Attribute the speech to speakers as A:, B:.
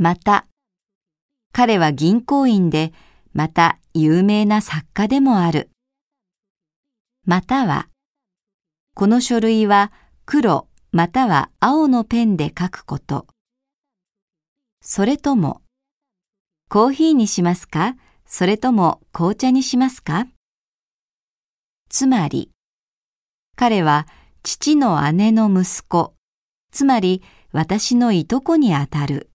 A: また、彼は銀行員で、また有名な作家でもある。または、この書類は黒または青のペンで書くこと。それとも、コーヒーにしますか？それとも紅茶にしますか？つまり、彼は父の姉の息子、つまり私のいとこにあたる。